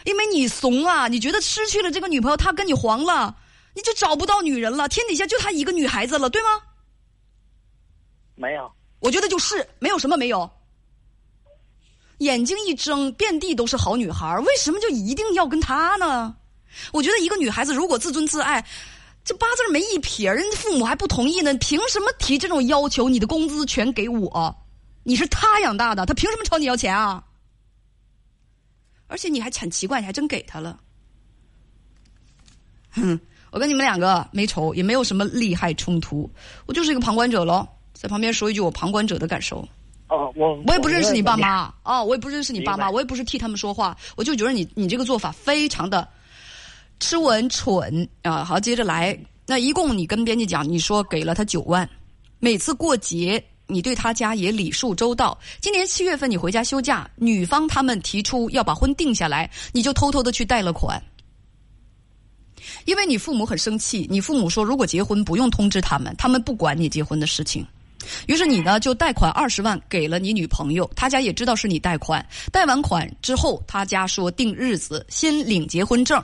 因为你怂啊，你觉得失去了这个女朋友，他跟你黄了，你就找不到女人了，天底下就她一个女孩子了，对吗？没有，我觉得就是没有什么没有。眼睛一睁，遍地都是好女孩为什么就一定要跟他呢？我觉得一个女孩子如果自尊自爱，这八字没一撇，人家父母还不同意呢，凭什么提这种要求？你的工资全给我，你是他养大的，他凭什么朝你要钱啊？而且你还很奇怪，你还真给他了。哼，我跟你们两个没仇，也没有什么利害冲突，我就是一个旁观者喽，在旁边说一句我旁观者的感受。哦，我我也不认识你爸妈哦，我也不认识你爸妈，我也不是替他们说话，我就觉得你你这个做法非常的吃稳蠢啊！好，接着来，那一共你跟编辑讲，你说给了他九万，每次过节你对他家也礼数周到。今年七月份你回家休假，女方他们提出要把婚定下来，你就偷偷的去贷了款，因为你父母很生气，你父母说如果结婚不用通知他们，他们不管你结婚的事情。于是你呢就贷款二十万给了你女朋友，他家也知道是你贷款。贷完款之后，他家说定日子，先领结婚证。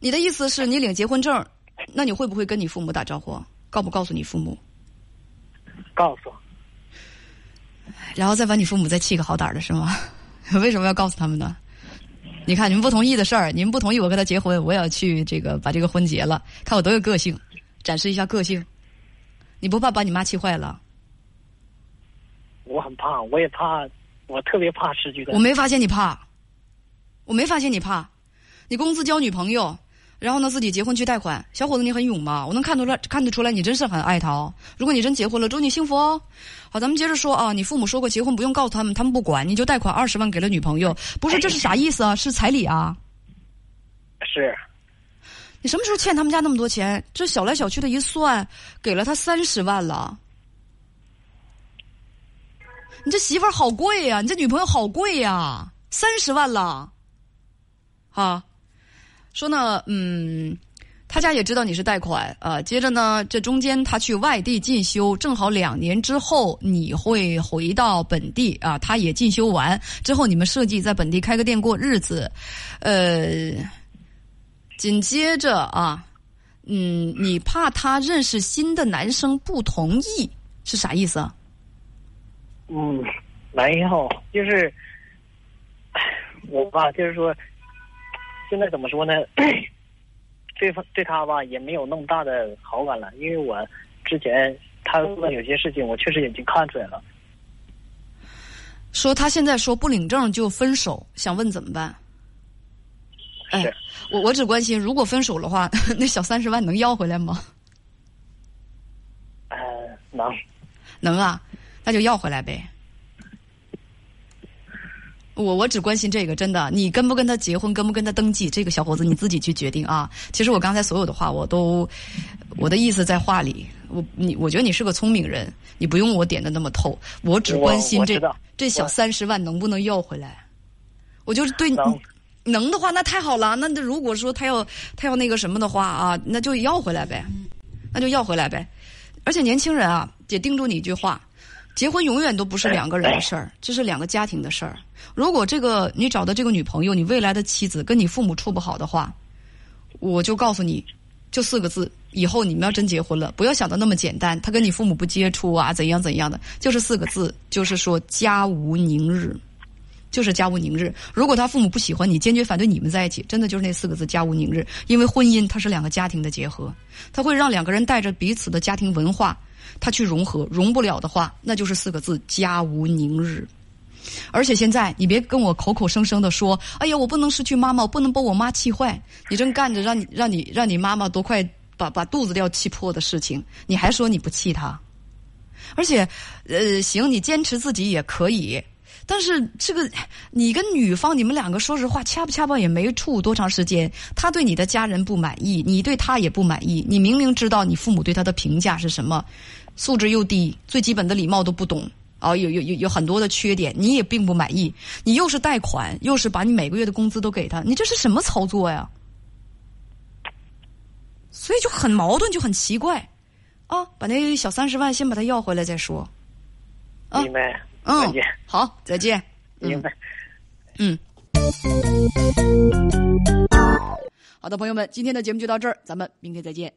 你的意思是你领结婚证，那你会不会跟你父母打招呼？告不告诉你父母？告诉。然后再把你父母再气个好歹的是吗？为什么要告诉他们呢？你看你们不同意的事儿，你们不同意我跟他结婚，我也要去这个把这个婚结了，看我多有个性，展示一下个性。你不怕把你妈气坏了？我很怕，我也怕，我特别怕失去的。我没发现你怕，我没发现你怕。你工资交女朋友，然后呢自己结婚去贷款，小伙子你很勇嘛？我能看出来，看得出来你真是很爱他哦。如果你真结婚了，祝你幸福哦。好，咱们接着说啊。你父母说过结婚不用告诉他们，他们不管，你就贷款二十万给了女朋友，不是这是啥意思啊？是彩礼啊？是。你什么时候欠他们家那么多钱？这小来小去的一算，给了他三十万了。你这媳妇儿好贵呀，你这女朋友好贵呀，三十万了，啊，说呢，嗯，他家也知道你是贷款啊。接着呢，这中间他去外地进修，正好两年之后你会回到本地啊。他也进修完之后，你们设计在本地开个店过日子，呃，紧接着啊，嗯，你怕他认识新的男生不同意是啥意思啊？嗯，没有，就是我吧，就是说，现在怎么说呢？对方对他吧，也没有那么大的好感了，因为我之前他做的有些事情，我确实已经看出来了。说他现在说不领证就分手，想问怎么办？哎，我我只关心，如果分手的话，那小三十万能要回来吗？呃，能。能啊，那就要回来呗。我我只关心这个，真的，你跟不跟他结婚，跟不跟他登记，这个小伙子你自己去决定啊。其实我刚才所有的话，我都我的意思在话里。我你我觉得你是个聪明人，你不用我点的那么透。我只关心这这小三十万能不能要回来。我就是对能能的话，那太好了。那如果说他要他要那个什么的话啊，那就要回来呗，那就要回来呗。而且年轻人啊，姐叮嘱你一句话。结婚永远都不是两个人的事儿，这是两个家庭的事儿。如果这个你找的这个女朋友，你未来的妻子跟你父母处不好的话，我就告诉你，就四个字：以后你们要真结婚了，不要想的那么简单。他跟你父母不接触啊，怎样怎样的，就是四个字，就是说家无宁日，就是家无宁日。如果他父母不喜欢你，坚决反对你们在一起，真的就是那四个字：家无宁日。因为婚姻它是两个家庭的结合，它会让两个人带着彼此的家庭文化。他去融合，融不了的话，那就是四个字：家无宁日。而且现在，你别跟我口口声声的说：“哎呀，我不能失去妈妈，我不能把我妈气坏。”你正干着让你让你让你妈妈都快把把肚子都要气破的事情，你还说你不气她？而且，呃，行，你坚持自己也可以，但是这个你跟女方，你们两个说实话，掐不掐吧也没处多长时间。他对你的家人不满意，你对他也不满意。你明明知道你父母对他的评价是什么。素质又低，最基本的礼貌都不懂，啊，有有有有很多的缺点，你也并不满意。你又是贷款，又是把你每个月的工资都给他，你这是什么操作呀？所以就很矛盾，就很奇怪，啊，把那小三十万先把他要回来再说。明白。嗯，再见。好，再见。明白。嗯。好的，朋友们，今天的节目就到这儿，咱们明天再见。